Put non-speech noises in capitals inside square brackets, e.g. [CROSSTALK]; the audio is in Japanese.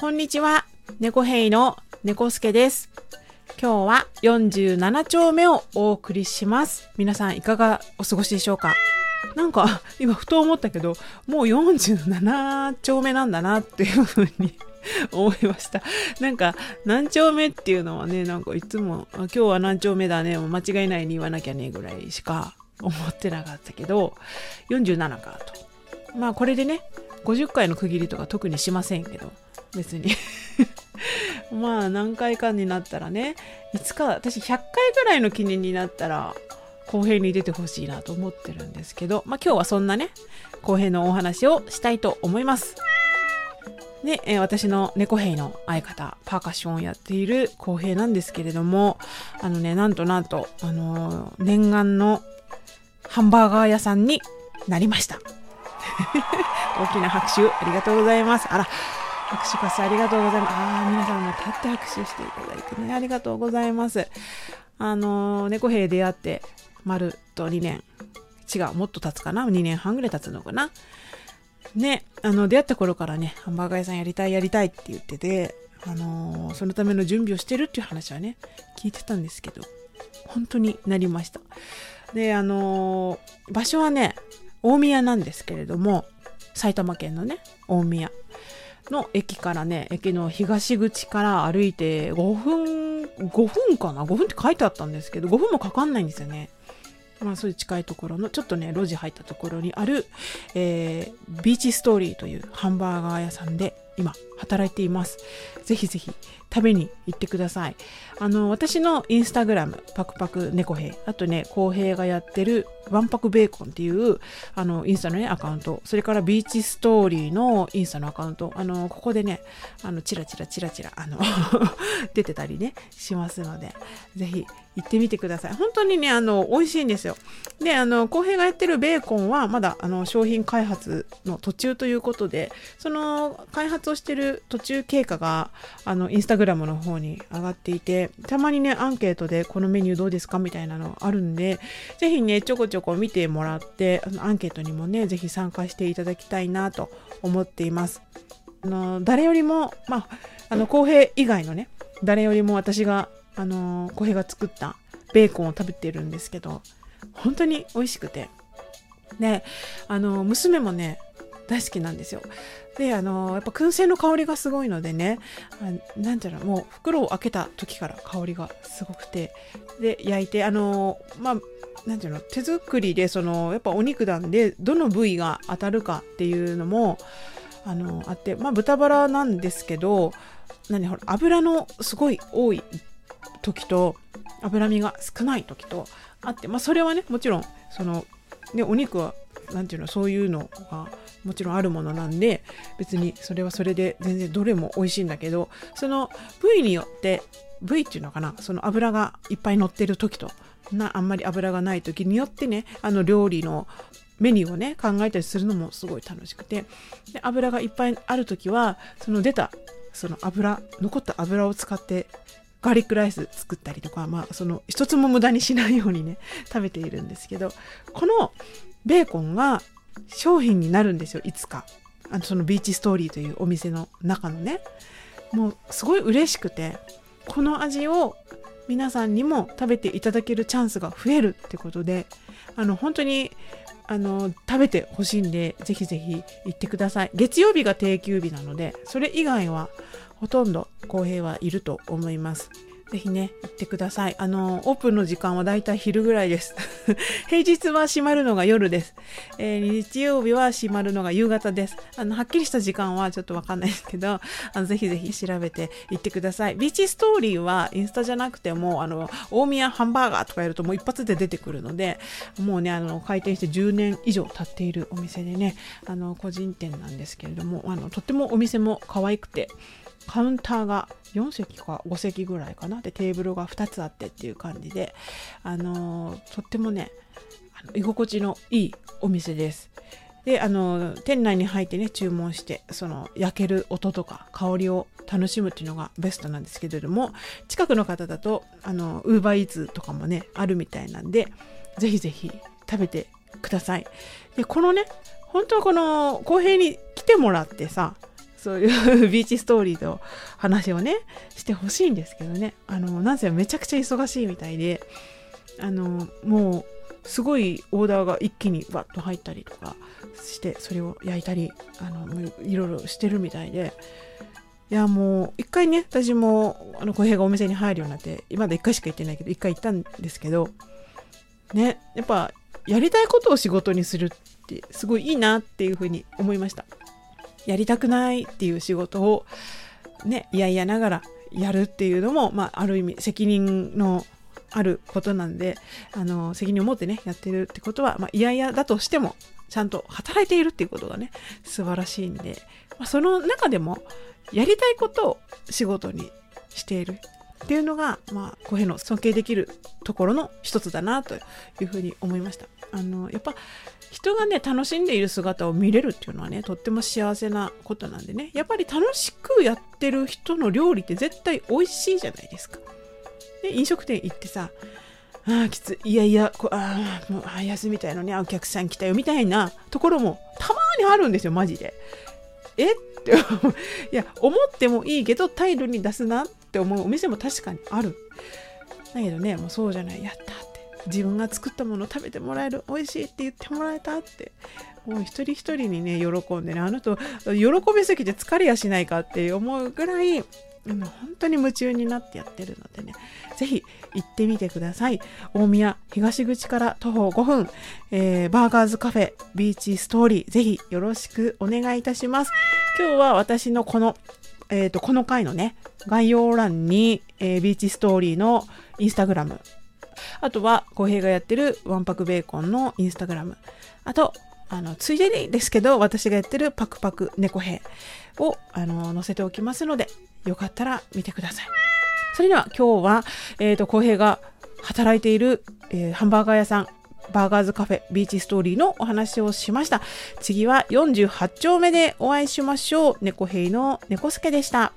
こんにちは。猫ヘイの猫助です。今日は47丁目をお送りします。皆さんいかがお過ごしでしょうか？なんか今ふと思ったけど、もう47丁目なんだなっていうふうに [LAUGHS] 思いました。なんか何丁目っていうのはね、なんかいつも今日は何丁目だね、間違いないに言わなきゃねぐらいしか思ってなかったけど、47かと。まあこれでね、50回の区切りとか特にしませんけど、別に。まあ何回かになったらね、いつか私100回ぐらいの記念になったら、後編に出てほしいなと思ってるんですけど、まあ今日はそんなね、後編のお話をしたいと思います。で、えー私の猫兵の相方、パーカッションをやっている公平なんですけれども、あのね、なんとなんと、あのー念願のハンバーガー屋さんになりました。[LAUGHS] 大きな拍手ありがとうございます。あら、拍手パスありがとうございます。ああ、皆さんも立って拍手していただいてね、ありがとうございます。あのー猫兵出会って、丸と2年。違う、もっと経つかな ?2 年半ぐらい経つのかな？ね、あの、出会った頃からね、ハンバーガー屋さんやりたいやりたいって言ってて、あのーそのための準備をしてるっていう話はね、聞いてたんですけど、本当になりました。で、あのー場所はね、大宮なんですけれども、埼玉県のね、大宮の駅からね、駅の東口から歩いて5分、5分かな ?5 分って書いてあったんですけど、5分もかかんないんですよね。まあそういう近いところの、ちょっとね、路地入ったところにある、えービーチストーリーというハンバーガー屋さんで今働いています。ぜひぜひ食べに行ってください。あの、私のインスタグラム、パクパク猫兵、あとね、公平がやってるワンパクベーコンっていう、あの、インスタのね、アカウント、それからビーチストーリーのインスタのアカウント、あの、ここでね、あの、チラチラチラチラ、あの、[LAUGHS] 出てたりね、しますので、ぜひ行ってみてください。本当にね、あの、美味しいんですよ。で、あの、公平がやってるベーコンは、まだ、あの、商品開発の途中ということで、その、開発をしてる途中経過が、あの、インスタグラムの方に上がっていて、たまにね、アンケートで、このメニューどうですかみたいなのあるんで、ぜひね、ちょこちょこ見てもらって、あのアンケートにもね、ぜひ参加していただきたいなと思っています。あの、誰よりも、まあ、あの、公平以外のね、誰よりも私が、あの、公平が作ったベーコンを食べてるんですけど、本当に美味しくて。で、あの、娘もね、大好きなんですよ。で、あの、やっぱ燻製の香りがすごいのでね、あなんていうの、もう袋を開けた時から香りがすごくて、で、焼いて、あの、まあ、なんていうの、手作りで、その、やっぱお肉なんで、どの部位が当たるかっていうのも、あの、あって、まあ、豚バラなんですけど、何、ほら、油のすごい多い時と、脂身が少ない時とあって、まあ、それはね、もちろん、その、ね、お肉は、なんていうの、そういうのが、もちろんあるものなんで、別にそれはそれで全然どれも美味しいんだけど、その部位によって、部位っていうのかな、その油がいっぱい乗ってる時と、なあんまり油がない時によってね、あの料理のメニューをね、考えたりするのもすごい楽しくて、で油がいっぱいある時は、その出た、その油、残った油を使って、ガーリックライス作ったりとか、まあ、その一つも無駄にしないようにね、食べているんですけど、このベーコンが商品になるんですよ、いつか。あのそのビーチストーリーというお店の中のね。もうすごい嬉しくて、この味を皆さんにも食べていただけるチャンスが増えるってことで、あの、本当に、あの、食べてほしいんで、ぜひぜひ行ってください。月曜日が定休日なので、それ以外はほとんど公平はいると思います。ぜひね、行ってください。あの、オープンの時間はだいたい昼ぐらいです。[LAUGHS] 平日は閉まるのが夜です。えー日曜日は閉まるのが夕方です。あの、はっきりした時間はちょっとわかんないですけど、あのぜひぜひ調べて行ってください。ビーチストーリーはインスタじゃなくても、あの、大宮ハンバーガーとかやるともう一発で出てくるので、もうね、あの、開店して10年以上経っているお店でね、あの、個人店なんですけれども、あの、とってもお店も可愛くて、カウンターが4席か5席ぐらいかな。でテーブルが2つあってっていう感じで。あのーとってもねあの居心地のいいお店です。であの店内に入ってね注文してその焼ける音とか香りを楽しむっていうのがベストなんですけれども近くの方だとあのウーバーイーツとかもねあるみたいなんでぜひぜひ食べてください。でこのね本当はこの公平に来てもらってさそういうビーチストーリーと話をねしてほしいんですけどね。あのなぜめちゃくちゃ忙しいみたいであのもうすごいオーダーが一気にバッと入ったりとかしてそれを焼いたりあのいろいろしてるみたいで。いやもう一回ね私もあの小平がお店に入るようになってまだ一回しか行ってないけど一回行ったんですけどねやっぱやりたいことを仕事にするってすごいいいなっていうふうに思いました。やりたくないっていう仕事をねいやいやながらやるっていうのも、まあ、ある意味責任のあることなんであの責任を持ってねやってるってことは、まあ、いやいやだとしてもちゃんと働いているっていうことがね素晴らしいんで、まあ、その中でもやりたいことを仕事にしているっていうのが、まあ、小平の尊敬できるところの一つだなというふうに思いました。あのやっぱ人がね楽しんでいる姿を見れるっていうのはねとっても幸せなことなんでね。やっぱり楽しくやってる人の料理って絶対美味しいじゃないですか。で飲食店行ってさああきつい。いやいやこあもうあ休みたいのにお客さん来たよみたいなところもたまにあるんですよマジで。え？っていや思ってもいいけど態度に出すなって思うお店も確かにある。だけどねもうそうじゃない。やったって自分が作ったもの食べてもらえる美味しいって言ってもらえたってもう一人一人にね喜んでねあの人喜びすぎて疲れやしないかって思うぐらい本当に夢中になってやってるのでね、ぜひ行ってみてください。大宮東口から徒歩5分、えー、バーガーズカフェビーチストーリー、ぜひよろしくお願いいたします。今日は私のこの、えっ、ー、と、この回のね、概要欄に、えー、ビーチストーリーのインスタグラム、あとは、浩平がやってるワンパクベーコンのインスタグラム、あと、あの、ついでにですけど、私がやってるパクパク猫兵を、あの、載せておきますので、よかったら見てください。それでは今日は、えっ、ー、と、浩平が働いている、えー、ハンバーガー屋さん、バーガーズカフェビーチストーリーのお話をしました。次は48丁目でお会いしましょう。猫兵の猫助でした。